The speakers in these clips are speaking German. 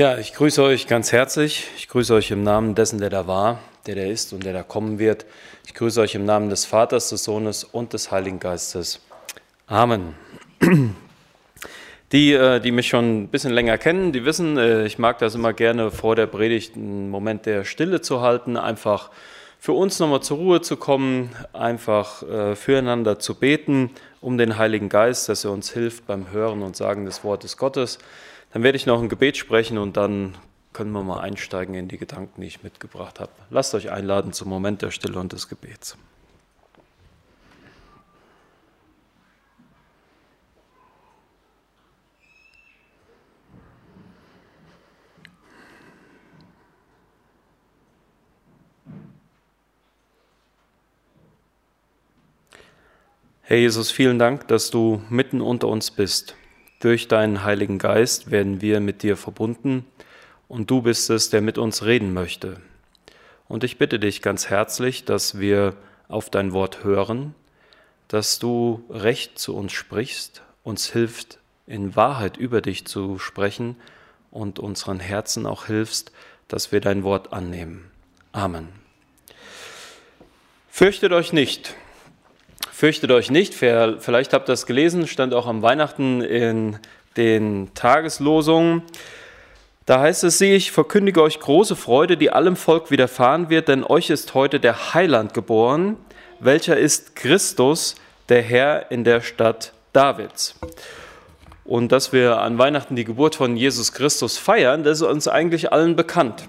Ja, ich grüße euch ganz herzlich. Ich grüße euch im Namen dessen, der da war, der da ist und der da kommen wird. Ich grüße euch im Namen des Vaters, des Sohnes und des Heiligen Geistes. Amen. Die, äh, die mich schon ein bisschen länger kennen, die wissen, äh, ich mag das immer gerne vor der Predigt einen Moment der Stille zu halten, einfach für uns nochmal zur Ruhe zu kommen, einfach äh, füreinander zu beten, um den Heiligen Geist, dass er uns hilft beim Hören und Sagen des Wortes Gottes. Dann werde ich noch ein Gebet sprechen und dann können wir mal einsteigen in die Gedanken, die ich mitgebracht habe. Lasst euch einladen zum Moment der Stille und des Gebets. Herr Jesus, vielen Dank, dass du mitten unter uns bist. Durch deinen Heiligen Geist werden wir mit dir verbunden und du bist es, der mit uns reden möchte. Und ich bitte dich ganz herzlich, dass wir auf dein Wort hören, dass du recht zu uns sprichst, uns hilft, in Wahrheit über dich zu sprechen und unseren Herzen auch hilfst, dass wir dein Wort annehmen. Amen. Fürchtet euch nicht. Fürchtet euch nicht, vielleicht habt ihr das gelesen, stand auch am Weihnachten in den Tageslosungen. Da heißt es, sieh, ich verkündige euch große Freude, die allem Volk widerfahren wird, denn euch ist heute der Heiland geboren, welcher ist Christus, der Herr in der Stadt Davids. Und dass wir an Weihnachten die Geburt von Jesus Christus feiern, das ist uns eigentlich allen bekannt.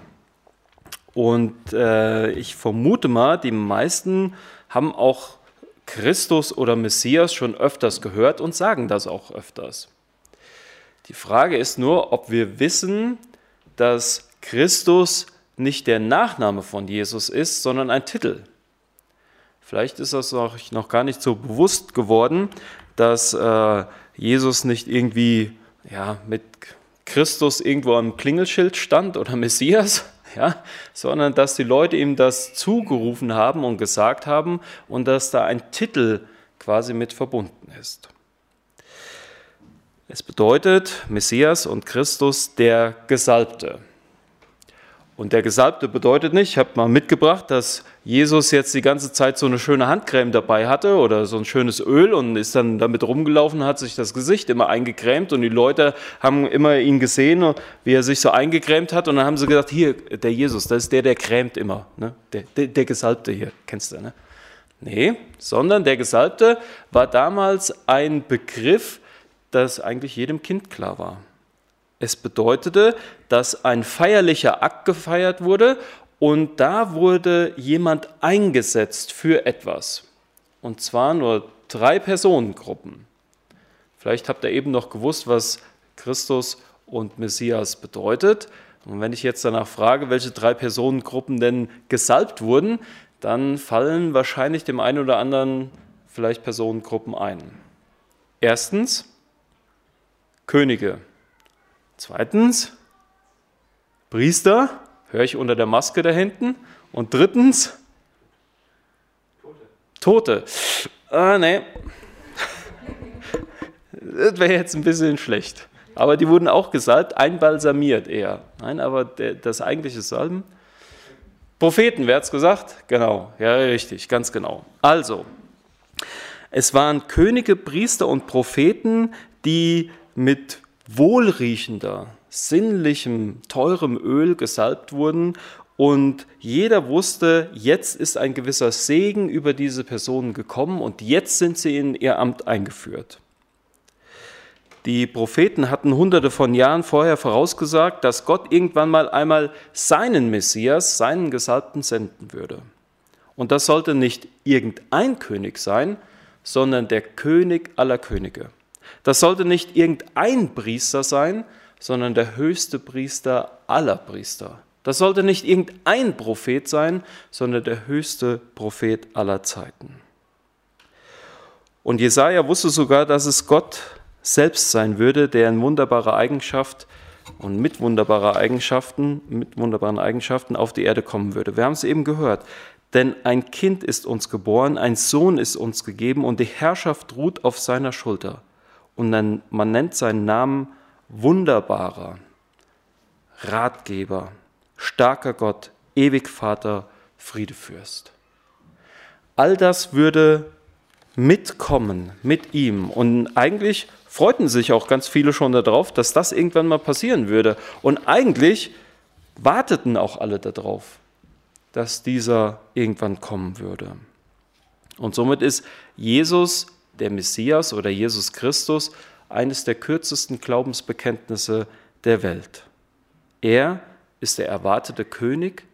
Und äh, ich vermute mal, die meisten haben auch Christus oder Messias schon öfters gehört und sagen das auch öfters. Die Frage ist nur, ob wir wissen, dass Christus nicht der Nachname von Jesus ist, sondern ein Titel. Vielleicht ist das euch noch gar nicht so bewusst geworden, dass äh, Jesus nicht irgendwie ja, mit Christus irgendwo am Klingelschild stand oder Messias, ja, sondern dass die Leute ihm das zugerufen haben und gesagt haben und dass da ein Titel quasi mit verbunden ist. Es bedeutet Messias und Christus der Gesalbte. Und der Gesalbte bedeutet nicht, ich habe mal mitgebracht, dass Jesus jetzt die ganze Zeit so eine schöne Handcreme dabei hatte oder so ein schönes Öl und ist dann damit rumgelaufen, hat sich das Gesicht immer eingecremt und die Leute haben immer ihn gesehen, wie er sich so eingecremt hat und dann haben sie gesagt, hier, der Jesus, das ist der, der cremt immer, ne? der, der, der Gesalbte hier, kennst du, ne? Nee, sondern der Gesalbte war damals ein Begriff, das eigentlich jedem Kind klar war. Es bedeutete, dass ein feierlicher Akt gefeiert wurde und da wurde jemand eingesetzt für etwas. Und zwar nur drei Personengruppen. Vielleicht habt ihr eben noch gewusst, was Christus und Messias bedeutet. Und wenn ich jetzt danach frage, welche drei Personengruppen denn gesalbt wurden, dann fallen wahrscheinlich dem einen oder anderen vielleicht Personengruppen ein. Erstens Könige. Zweitens, Priester, höre ich unter der Maske da hinten. Und drittens, Tote. Tote. Ah, nee. Das wäre jetzt ein bisschen schlecht. Aber die wurden auch gesalbt, einbalsamiert eher. Nein, aber das eigentliche Salben. Propheten, wer hat es gesagt? Genau, ja, richtig, ganz genau. Also, es waren Könige, Priester und Propheten, die mit wohlriechender, sinnlichem, teurem Öl gesalbt wurden und jeder wusste, jetzt ist ein gewisser Segen über diese Personen gekommen und jetzt sind sie in ihr Amt eingeführt. Die Propheten hatten hunderte von Jahren vorher vorausgesagt, dass Gott irgendwann mal einmal seinen Messias, seinen Gesalbten senden würde. Und das sollte nicht irgendein König sein, sondern der König aller Könige. Das sollte nicht irgendein Priester sein, sondern der höchste Priester aller Priester. Das sollte nicht irgendein Prophet sein, sondern der höchste Prophet aller Zeiten. Und Jesaja wusste sogar, dass es Gott selbst sein würde, der in wunderbarer Eigenschaft und mit wunderbarer Eigenschaften, mit wunderbaren Eigenschaften auf die Erde kommen würde. Wir haben es eben gehört. Denn ein Kind ist uns geboren, ein Sohn ist uns gegeben und die Herrschaft ruht auf seiner Schulter und man nennt seinen Namen Wunderbarer, Ratgeber, starker Gott, ewig Vater, Friedefürst. All das würde mitkommen mit ihm. Und eigentlich freuten sich auch ganz viele schon darauf, dass das irgendwann mal passieren würde. Und eigentlich warteten auch alle darauf, dass dieser irgendwann kommen würde. Und somit ist Jesus, der Messias oder Jesus Christus, eines der kürzesten Glaubensbekenntnisse der Welt. Er ist der erwartete König,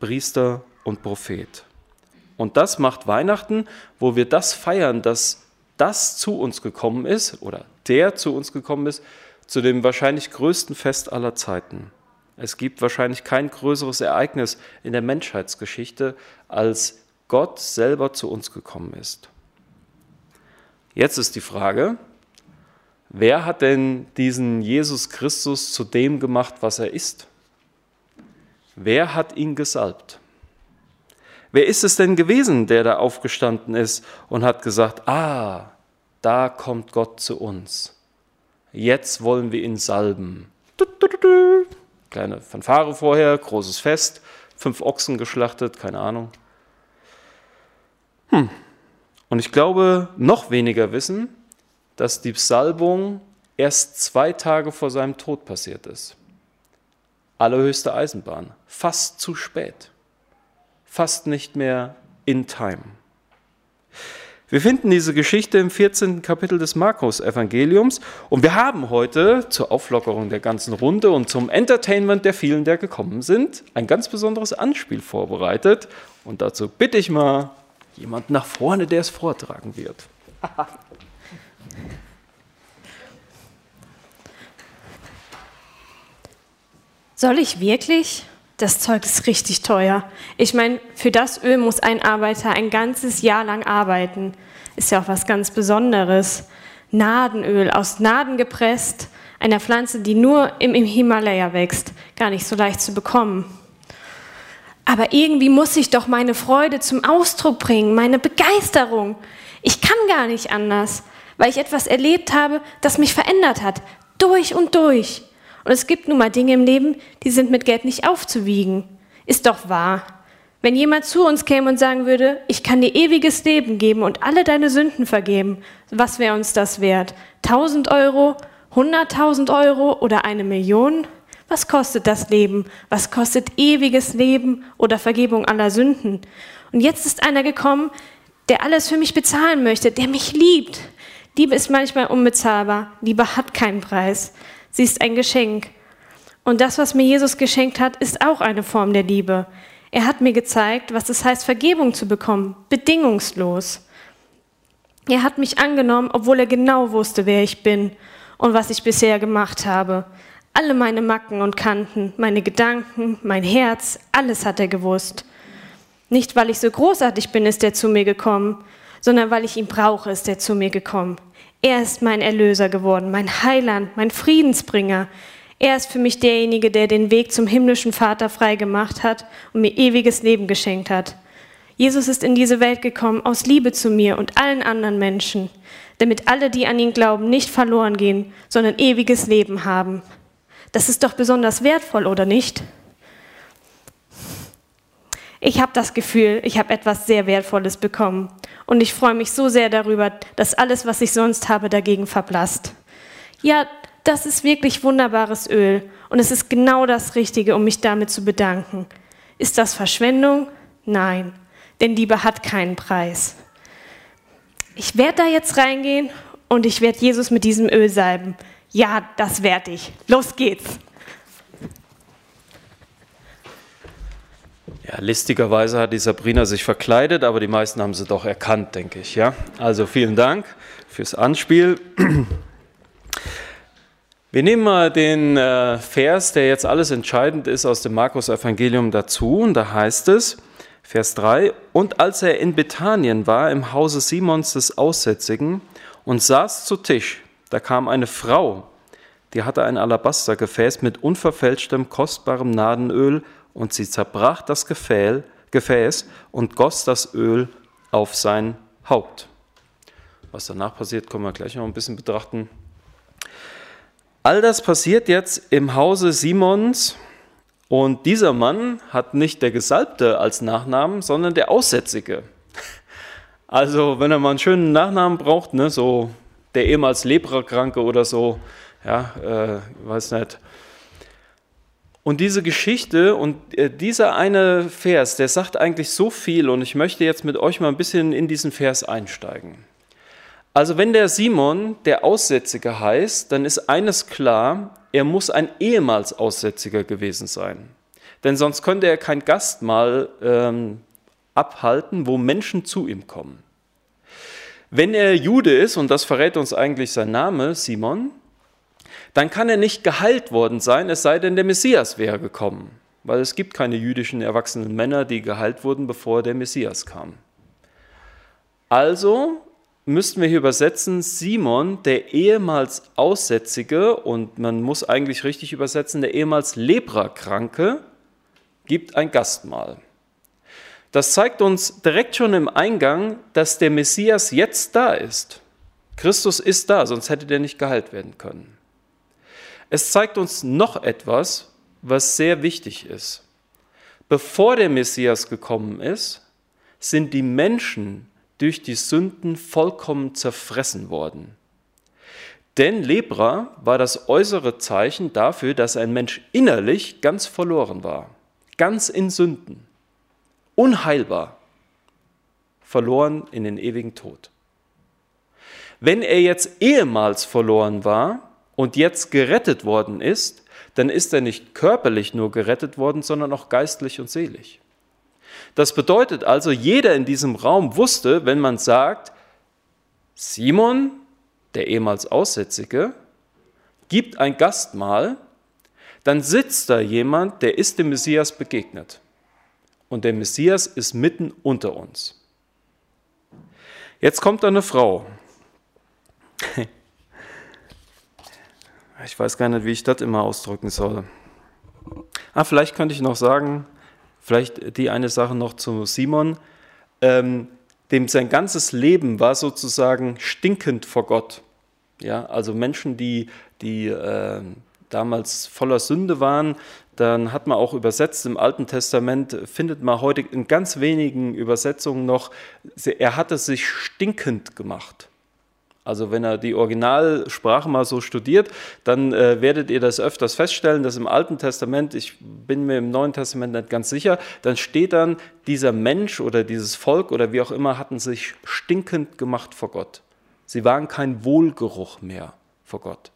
Priester und Prophet. Und das macht Weihnachten, wo wir das feiern, dass das zu uns gekommen ist oder der zu uns gekommen ist, zu dem wahrscheinlich größten Fest aller Zeiten. Es gibt wahrscheinlich kein größeres Ereignis in der Menschheitsgeschichte, als Gott selber zu uns gekommen ist. Jetzt ist die Frage, wer hat denn diesen Jesus Christus zu dem gemacht, was er ist? Wer hat ihn gesalbt? Wer ist es denn gewesen, der da aufgestanden ist und hat gesagt, ah, da kommt Gott zu uns. Jetzt wollen wir ihn salben. Kleine Fanfare vorher, großes Fest, fünf Ochsen geschlachtet, keine Ahnung. Hm. Und ich glaube, noch weniger wissen, dass die Salbung erst zwei Tage vor seinem Tod passiert ist. Allerhöchste Eisenbahn, fast zu spät, fast nicht mehr in time. Wir finden diese Geschichte im 14. Kapitel des Markus-Evangeliums und wir haben heute zur Auflockerung der ganzen Runde und zum Entertainment der vielen, der gekommen sind, ein ganz besonderes Anspiel vorbereitet. Und dazu bitte ich mal jemand nach vorne, der es vortragen wird. Soll ich wirklich? Das Zeug ist richtig teuer. Ich meine, für das Öl muss ein Arbeiter ein ganzes Jahr lang arbeiten. Ist ja auch was ganz Besonderes. Nadenöl, aus Naden gepresst, einer Pflanze, die nur im, Himalaya wächst. Gar nicht so leicht zu bekommen. Aber irgendwie muss ich doch meine Freude zum Ausdruck bringen, meine Begeisterung. Ich kann gar nicht anders, weil ich etwas erlebt habe, das mich verändert hat. Durch und durch. Und es gibt nun mal Dinge im Leben, die sind mit Geld nicht aufzuwiegen. Ist doch wahr. Wenn jemand zu uns käme und sagen würde, ich kann dir ewiges Leben geben und alle deine Sünden vergeben, was wäre uns das wert? 1000 Euro, 100.000 Euro oder eine Million? Was kostet das Leben? Was kostet ewiges Leben oder Vergebung aller Sünden? Und jetzt ist einer gekommen, der alles für mich bezahlen möchte, der mich liebt. Liebe ist manchmal unbezahlbar. Liebe hat keinen Preis. Sie ist ein Geschenk. Und das, was mir Jesus geschenkt hat, ist auch eine Form der Liebe. Er hat mir gezeigt, was es heißt, Vergebung zu bekommen, bedingungslos. Er hat mich angenommen, obwohl er genau wusste, wer ich bin und was ich bisher gemacht habe. Alle meine Macken und Kanten, meine Gedanken, mein Herz, alles hat er gewusst. Nicht, weil ich so großartig bin, ist er zu mir gekommen, sondern weil ich ihn brauche, ist er zu mir gekommen. Er ist mein Erlöser geworden, mein Heiland, mein Friedensbringer. Er ist für mich derjenige, der den Weg zum himmlischen Vater freigemacht hat und mir ewiges Leben geschenkt hat. Jesus ist in diese Welt gekommen aus Liebe zu mir und allen anderen Menschen, damit alle, die an ihn glauben, nicht verloren gehen, sondern ewiges Leben haben. Das ist doch besonders wertvoll, oder nicht? Ich habe das Gefühl, ich habe etwas sehr Wertvolles bekommen. Und ich freue mich so sehr darüber, dass alles, was ich sonst habe, dagegen verblasst. Ja, das ist wirklich wunderbares Öl. Und es ist genau das Richtige, um mich damit zu bedanken. Ist das Verschwendung? Nein, denn Liebe hat keinen Preis. Ich werde da jetzt reingehen und ich werde Jesus mit diesem Öl salben. Ja, das werde ich. Los geht's. Ja, listigerweise hat die Sabrina sich verkleidet, aber die meisten haben sie doch erkannt, denke ich. Ja? Also vielen Dank fürs Anspiel. Wir nehmen mal den äh, Vers, der jetzt alles entscheidend ist, aus dem Markus-Evangelium dazu. Und da heißt es, Vers 3, Und als er in Bethanien war, im Hause Simons des Aussätzigen, und saß zu Tisch, da kam eine Frau, die hatte ein Alabastergefäß mit unverfälschtem, kostbarem Nadenöl und sie zerbrach das Gefäß und goss das Öl auf sein Haupt. Was danach passiert, können wir gleich noch ein bisschen betrachten. All das passiert jetzt im Hause Simons Und dieser Mann hat nicht der Gesalbte als Nachnamen, sondern der Aussätzige. Also, wenn er mal einen schönen Nachnamen braucht, ne, so der ehemals Leprakranke oder so, ja, äh, weiß nicht. Und diese Geschichte und äh, dieser eine Vers, der sagt eigentlich so viel und ich möchte jetzt mit euch mal ein bisschen in diesen Vers einsteigen. Also wenn der Simon der Aussätzige heißt, dann ist eines klar, er muss ein ehemals Aussätziger gewesen sein. Denn sonst könnte er kein Gastmahl ähm, abhalten, wo Menschen zu ihm kommen. Wenn er Jude ist, und das verrät uns eigentlich sein Name, Simon, dann kann er nicht geheilt worden sein, es sei denn, der Messias wäre gekommen. Weil es gibt keine jüdischen erwachsenen Männer, die geheilt wurden, bevor der Messias kam. Also müssten wir hier übersetzen, Simon, der ehemals Aussätzige, und man muss eigentlich richtig übersetzen, der ehemals Leprakranke, gibt ein Gastmahl. Das zeigt uns direkt schon im Eingang, dass der Messias jetzt da ist. Christus ist da, sonst hätte der nicht geheilt werden können. Es zeigt uns noch etwas, was sehr wichtig ist. Bevor der Messias gekommen ist, sind die Menschen durch die Sünden vollkommen zerfressen worden. Denn Lepra war das äußere Zeichen dafür, dass ein Mensch innerlich ganz verloren war, ganz in Sünden, unheilbar, verloren in den ewigen Tod. Wenn er jetzt ehemals verloren war und jetzt gerettet worden ist, dann ist er nicht körperlich nur gerettet worden, sondern auch geistlich und seelisch. Das bedeutet also, jeder in diesem Raum wusste, wenn man sagt, Simon, der ehemals Aussätzige, gibt ein Gastmahl, dann sitzt da jemand, der ist dem Messias begegnet. Und der Messias ist mitten unter uns. Jetzt kommt eine Frau. Ich weiß gar nicht, wie ich das immer ausdrücken soll. Ah, vielleicht könnte ich noch sagen, Vielleicht die eine Sache noch zu Simon. Ähm, dem sein ganzes Leben war sozusagen stinkend vor Gott. Ja, also Menschen, die, die äh, damals voller Sünde waren, dann hat man auch übersetzt im Alten Testament, findet man heute in ganz wenigen Übersetzungen noch, er hatte sich stinkend gemacht. Also wenn er die Originalsprache mal so studiert, dann äh, werdet ihr das öfters feststellen, dass im Alten Testament, ich bin mir im Neuen Testament nicht ganz sicher, dann steht dann, dieser Mensch oder dieses Volk oder wie auch immer hatten sich stinkend gemacht vor Gott. Sie waren kein Wohlgeruch mehr vor Gott.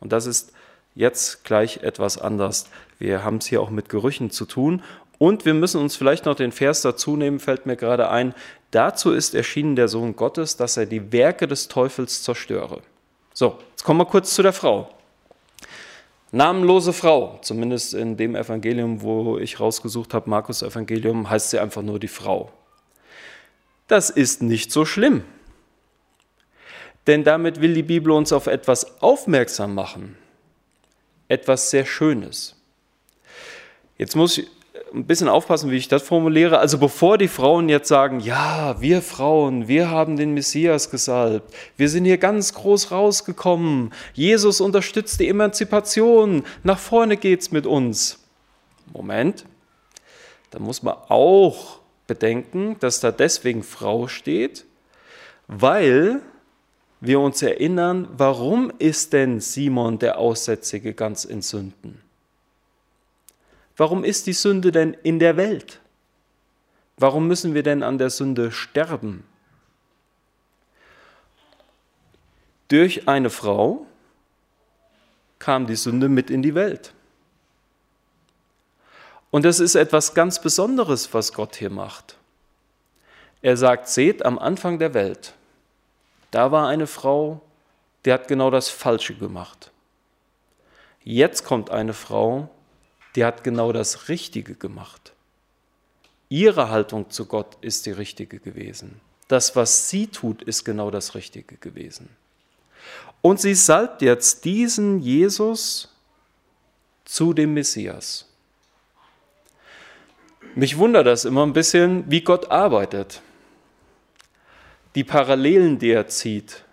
Und das ist jetzt gleich etwas anders. Wir haben es hier auch mit Gerüchen zu tun. Und wir müssen uns vielleicht noch den Vers dazu nehmen, fällt mir gerade ein, Dazu ist erschienen der Sohn Gottes, dass er die Werke des Teufels zerstöre. So, jetzt kommen wir kurz zu der Frau. Namenlose Frau, zumindest in dem Evangelium, wo ich rausgesucht habe, Markus Evangelium, heißt sie einfach nur die Frau. Das ist nicht so schlimm. Denn damit will die Bibel uns auf etwas aufmerksam machen. Etwas sehr Schönes. Jetzt muss ich ein bisschen aufpassen, wie ich das formuliere. Also bevor die Frauen jetzt sagen, ja, wir Frauen, wir haben den Messias gesalbt, wir sind hier ganz groß rausgekommen, Jesus unterstützt die Emanzipation, nach vorne geht's mit uns. Moment, da muss man auch bedenken, dass da deswegen Frau steht, weil wir uns erinnern, warum ist denn Simon der Aussätzige ganz in Sünden? Warum ist die Sünde denn in der Welt? Warum müssen wir denn an der Sünde sterben? Durch eine Frau kam die Sünde mit in die Welt. Und das ist etwas ganz Besonderes, was Gott hier macht. Er sagt, seht, am Anfang der Welt, da war eine Frau, die hat genau das Falsche gemacht. Jetzt kommt eine Frau, die hat genau das Richtige gemacht. Ihre Haltung zu Gott ist die richtige gewesen. Das, was sie tut, ist genau das Richtige gewesen. Und sie salbt jetzt diesen Jesus zu dem Messias. Mich wundert das immer ein bisschen, wie Gott arbeitet. Die Parallelen, die er zieht,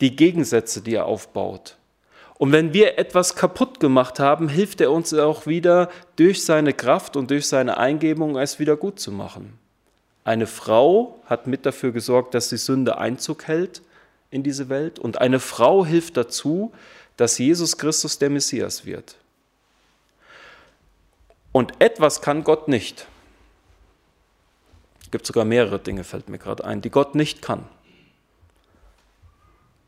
die Gegensätze, die er aufbaut. Und wenn wir etwas kaputt gemacht haben, hilft er uns auch wieder durch seine Kraft und durch seine Eingebung, es wieder gut zu machen. Eine Frau hat mit dafür gesorgt, dass die Sünde Einzug hält in diese Welt. Und eine Frau hilft dazu, dass Jesus Christus der Messias wird. Und etwas kann Gott nicht. Gibt sogar mehrere Dinge, fällt mir gerade ein, die Gott nicht kann.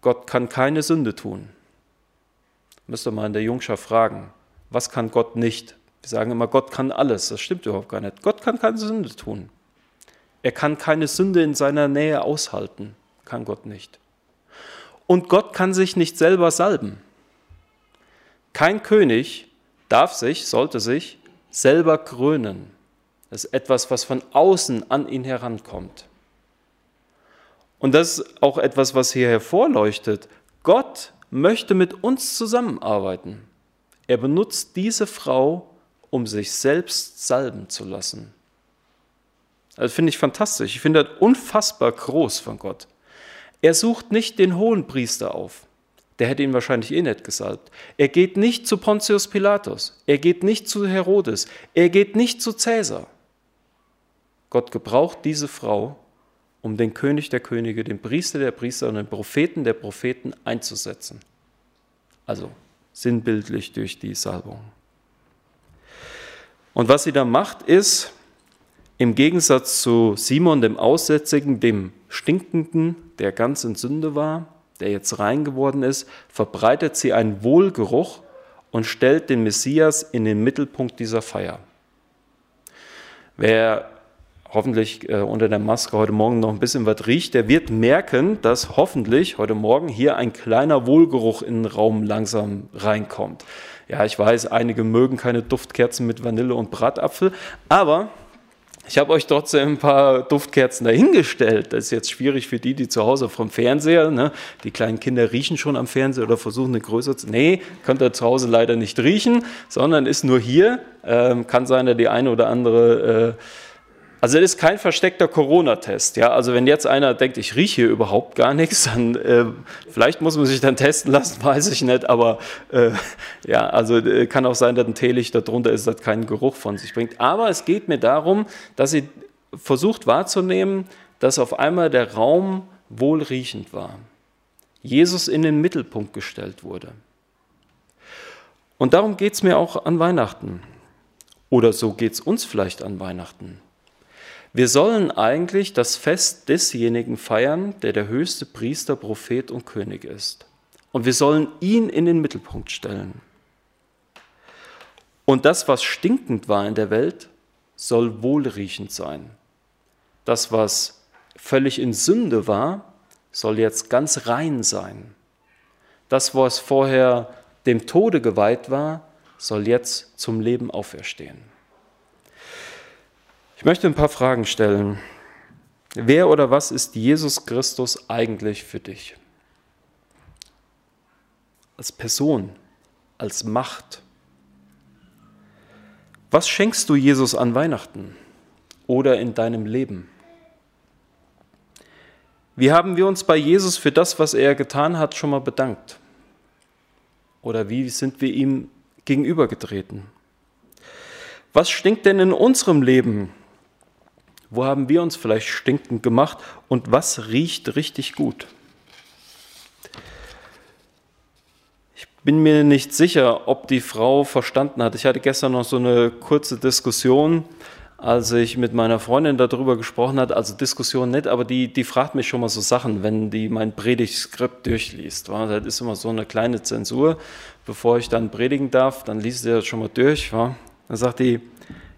Gott kann keine Sünde tun. Müsst ihr mal in der Jungschaft fragen, was kann Gott nicht? Wir sagen immer, Gott kann alles. Das stimmt überhaupt gar nicht. Gott kann keine Sünde tun. Er kann keine Sünde in seiner Nähe aushalten. Kann Gott nicht. Und Gott kann sich nicht selber salben. Kein König darf sich, sollte sich selber krönen. Das ist etwas, was von außen an ihn herankommt. Und das ist auch etwas, was hier hervorleuchtet. Gott möchte mit uns zusammenarbeiten. Er benutzt diese Frau, um sich selbst salben zu lassen. Das finde ich fantastisch. Ich finde das unfassbar groß von Gott. Er sucht nicht den hohen Priester auf. Der hätte ihn wahrscheinlich eh nicht gesalbt. Er geht nicht zu Pontius Pilatus. Er geht nicht zu Herodes. Er geht nicht zu Cäsar. Gott gebraucht diese Frau, um den König der Könige, den Priester der Priester und den Propheten der Propheten einzusetzen. Also sinnbildlich durch die Salbung. Und was sie da macht, ist, im Gegensatz zu Simon, dem Aussätzigen, dem Stinkenden, der ganz in Sünde war, der jetzt rein geworden ist, verbreitet sie einen Wohlgeruch und stellt den Messias in den Mittelpunkt dieser Feier. Wer hoffentlich äh, unter der Maske heute Morgen noch ein bisschen was riecht, der wird merken, dass hoffentlich heute Morgen hier ein kleiner Wohlgeruch in den Raum langsam reinkommt. Ja, ich weiß, einige mögen keine Duftkerzen mit Vanille und Bratapfel, aber ich habe euch trotzdem ein paar Duftkerzen dahingestellt. Das ist jetzt schwierig für die, die zu Hause vom Fernseher, ne? die kleinen Kinder riechen schon am Fernseher oder versuchen eine größere zu. Nee, könnt ihr zu Hause leider nicht riechen, sondern ist nur hier. Ähm, kann sein, dass die eine oder andere. Äh, also das ist kein versteckter Corona-Test. Ja? Also wenn jetzt einer denkt, ich rieche hier überhaupt gar nichts, dann äh, vielleicht muss man sich dann testen lassen, weiß ich nicht. Aber äh, ja, also äh, kann auch sein, dass ein Teelicht darunter ist, das keinen Geruch von sich bringt. Aber es geht mir darum, dass sie versucht wahrzunehmen, dass auf einmal der Raum wohlriechend war. Jesus in den Mittelpunkt gestellt wurde. Und darum geht es mir auch an Weihnachten. Oder so geht es uns vielleicht an Weihnachten. Wir sollen eigentlich das Fest desjenigen feiern, der der höchste Priester, Prophet und König ist. Und wir sollen ihn in den Mittelpunkt stellen. Und das, was stinkend war in der Welt, soll wohlriechend sein. Das, was völlig in Sünde war, soll jetzt ganz rein sein. Das, was vorher dem Tode geweiht war, soll jetzt zum Leben auferstehen. Ich möchte ein paar Fragen stellen. Wer oder was ist Jesus Christus eigentlich für dich? Als Person, als Macht. Was schenkst du Jesus an Weihnachten oder in deinem Leben? Wie haben wir uns bei Jesus für das, was er getan hat, schon mal bedankt? Oder wie sind wir ihm gegenübergetreten? Was stinkt denn in unserem Leben wo haben wir uns vielleicht stinkend gemacht und was riecht richtig gut? Ich bin mir nicht sicher, ob die Frau verstanden hat. Ich hatte gestern noch so eine kurze Diskussion, als ich mit meiner Freundin darüber gesprochen habe. Also Diskussion nicht, aber die, die fragt mich schon mal so Sachen, wenn die mein Predigtskript durchliest. Das ist immer so eine kleine Zensur. Bevor ich dann predigen darf, dann liest sie das schon mal durch. Dann sagt die,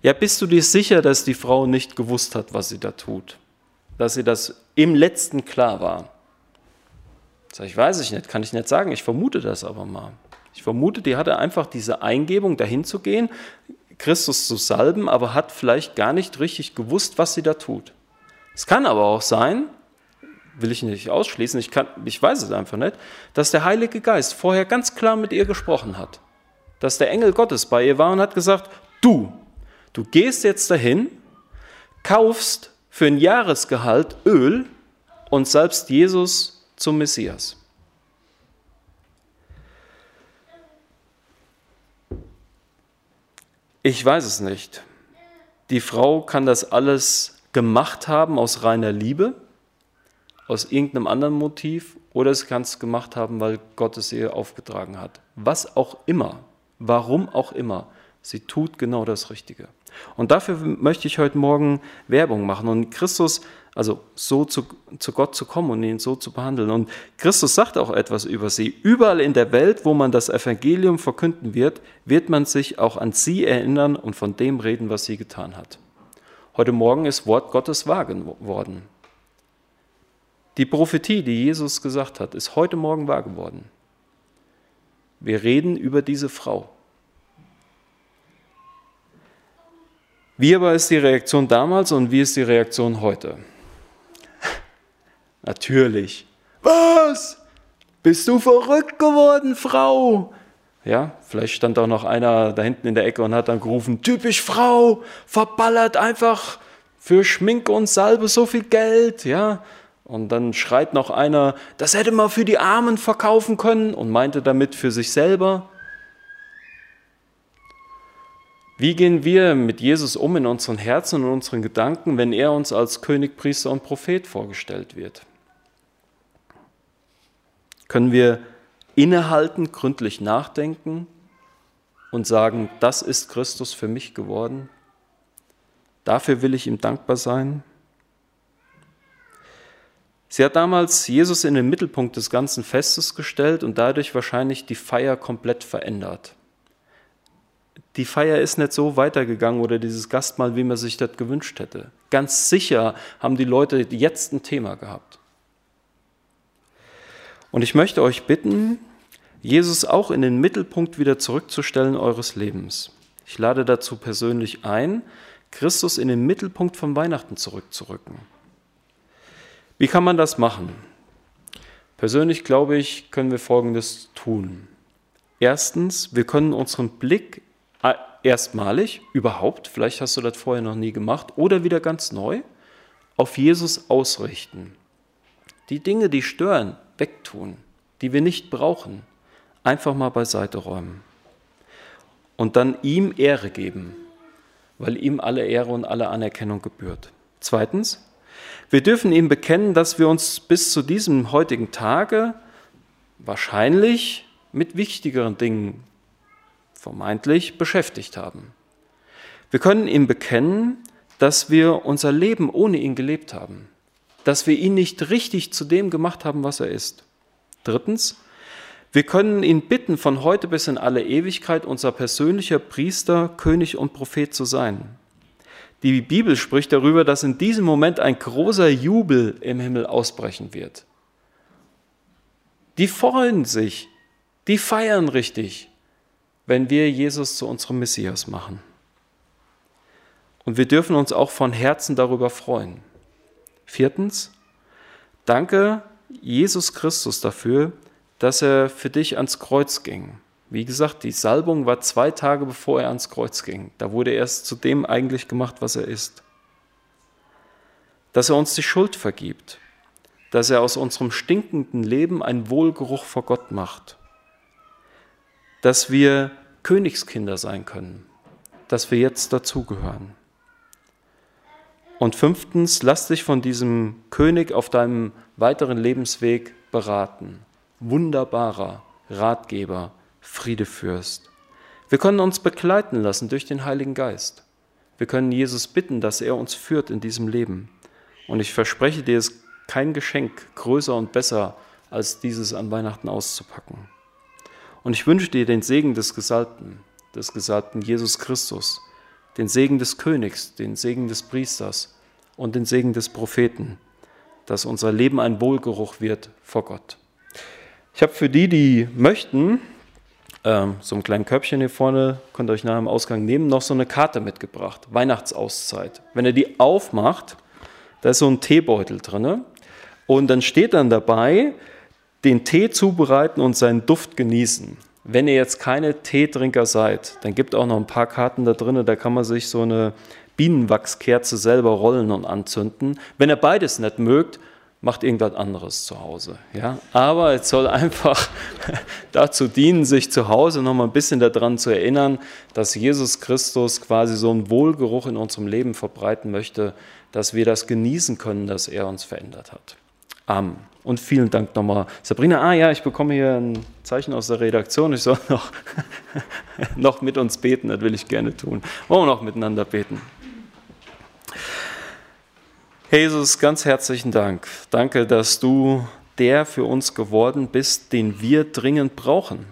ja, bist du dir sicher, dass die Frau nicht gewusst hat, was sie da tut? Dass sie das im letzten klar war? Sag ich, weiß ich nicht, kann ich nicht sagen. Ich vermute das aber mal. Ich vermute, die hatte einfach diese Eingebung, dahin zu gehen, Christus zu salben, aber hat vielleicht gar nicht richtig gewusst, was sie da tut. Es kann aber auch sein, will ich nicht ausschließen, ich, kann, ich weiß es einfach nicht, dass der Heilige Geist vorher ganz klar mit ihr gesprochen hat. Dass der Engel Gottes bei ihr war und hat gesagt, du, Du gehst jetzt dahin, kaufst für ein Jahresgehalt Öl und selbst Jesus zum Messias. Ich weiß es nicht. Die Frau kann das alles gemacht haben aus reiner Liebe, aus irgendeinem anderen Motiv, oder sie kann es gemacht haben, weil Gott es ihr aufgetragen hat. Was auch immer, warum auch immer sie tut genau das Richtige. Und dafür möchte ich heute Morgen Werbung machen und Christus, also so zu, zu Gott zu kommen und ihn so zu behandeln. Und Christus sagt auch etwas über sie. Überall in der Welt, wo man das Evangelium verkünden wird, wird man sich auch an sie erinnern und von dem reden, was sie getan hat. Heute Morgen ist Wort Gottes wahr geworden. Die Prophetie, die Jesus gesagt hat, ist heute Morgen wahr geworden. Wir reden über diese Frau. Wie aber ist die Reaktion damals und wie ist die Reaktion heute? Natürlich. Was? Bist du verrückt geworden, Frau? Ja, vielleicht stand auch noch einer da hinten in der Ecke und hat dann gerufen, typisch Frau, verballert einfach für Schminke und Salbe so viel Geld, ja. Und dann schreit noch einer, das hätte man für die Armen verkaufen können und meinte damit für sich selber. Wie gehen wir mit Jesus um in unseren Herzen und unseren Gedanken, wenn er uns als König, Priester und Prophet vorgestellt wird? Können wir innehalten, gründlich nachdenken und sagen, das ist Christus für mich geworden? Dafür will ich ihm dankbar sein. Sie hat damals Jesus in den Mittelpunkt des ganzen Festes gestellt und dadurch wahrscheinlich die Feier komplett verändert die Feier ist nicht so weitergegangen oder dieses Gastmahl, wie man sich das gewünscht hätte. Ganz sicher haben die Leute jetzt ein Thema gehabt. Und ich möchte euch bitten, Jesus auch in den Mittelpunkt wieder zurückzustellen eures Lebens. Ich lade dazu persönlich ein, Christus in den Mittelpunkt von Weihnachten zurückzurücken. Wie kann man das machen? Persönlich glaube ich, können wir Folgendes tun. Erstens, wir können unseren Blick erstmalig überhaupt, vielleicht hast du das vorher noch nie gemacht, oder wieder ganz neu, auf Jesus ausrichten. Die Dinge, die stören, wegtun, die wir nicht brauchen, einfach mal beiseite räumen. Und dann ihm Ehre geben, weil ihm alle Ehre und alle Anerkennung gebührt. Zweitens, wir dürfen ihm bekennen, dass wir uns bis zu diesem heutigen Tage wahrscheinlich mit wichtigeren Dingen vermeintlich beschäftigt haben. Wir können ihm bekennen, dass wir unser Leben ohne ihn gelebt haben, dass wir ihn nicht richtig zu dem gemacht haben, was er ist. Drittens, wir können ihn bitten, von heute bis in alle Ewigkeit unser persönlicher Priester, König und Prophet zu sein. Die Bibel spricht darüber, dass in diesem Moment ein großer Jubel im Himmel ausbrechen wird. Die freuen sich, die feiern richtig, wenn wir Jesus zu unserem Messias machen. Und wir dürfen uns auch von Herzen darüber freuen. Viertens, danke Jesus Christus dafür, dass er für dich ans Kreuz ging. Wie gesagt, die Salbung war zwei Tage bevor er ans Kreuz ging. Da wurde er erst zu dem eigentlich gemacht, was er ist. Dass er uns die Schuld vergibt. Dass er aus unserem stinkenden Leben einen Wohlgeruch vor Gott macht dass wir Königskinder sein können, dass wir jetzt dazugehören. Und fünftens, lass dich von diesem König auf deinem weiteren Lebensweg beraten. Wunderbarer Ratgeber, Friedefürst. Wir können uns begleiten lassen durch den Heiligen Geist. Wir können Jesus bitten, dass er uns führt in diesem Leben. Und ich verspreche dir, es ist kein Geschenk größer und besser, als dieses an Weihnachten auszupacken. Und ich wünsche dir den Segen des Gesalbten, des Gesalbten Jesus Christus, den Segen des Königs, den Segen des Priesters und den Segen des Propheten, dass unser Leben ein Wohlgeruch wird vor Gott. Ich habe für die, die möchten, ähm, so ein kleines Körbchen hier vorne, könnt ihr euch nach dem Ausgang nehmen, noch so eine Karte mitgebracht, Weihnachtsauszeit. Wenn ihr die aufmacht, da ist so ein Teebeutel drin und dann steht dann dabei, den Tee zubereiten und seinen Duft genießen. Wenn ihr jetzt keine Teetrinker seid, dann gibt auch noch ein paar Karten da drin, da kann man sich so eine Bienenwachskerze selber rollen und anzünden. Wenn ihr beides nicht mögt, macht irgendwas anderes zu Hause. Ja? Aber es soll einfach dazu dienen, sich zu Hause noch mal ein bisschen daran zu erinnern, dass Jesus Christus quasi so einen Wohlgeruch in unserem Leben verbreiten möchte, dass wir das genießen können, dass er uns verändert hat. Amen. Und vielen Dank nochmal. Sabrina, ah ja, ich bekomme hier ein Zeichen aus der Redaktion. Ich soll noch, noch mit uns beten, das will ich gerne tun. Wollen wir noch miteinander beten? Jesus, ganz herzlichen Dank. Danke, dass du der für uns geworden bist, den wir dringend brauchen.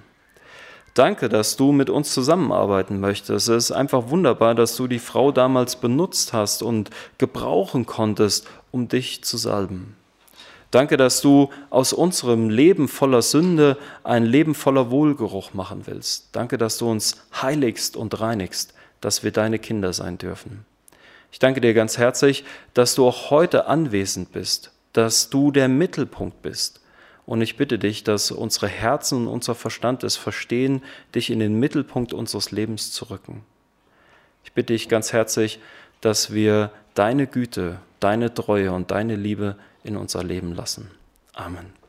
Danke, dass du mit uns zusammenarbeiten möchtest. Es ist einfach wunderbar, dass du die Frau damals benutzt hast und gebrauchen konntest, um dich zu salben. Danke, dass du aus unserem Leben voller Sünde ein Leben voller Wohlgeruch machen willst. Danke, dass du uns heiligst und reinigst, dass wir deine Kinder sein dürfen. Ich danke dir ganz herzlich, dass du auch heute anwesend bist, dass du der Mittelpunkt bist. Und ich bitte dich, dass unsere Herzen und unser Verstand es verstehen, dich in den Mittelpunkt unseres Lebens zu rücken. Ich bitte dich ganz herzlich, dass wir deine Güte, deine Treue und deine Liebe in unser Leben lassen. Amen.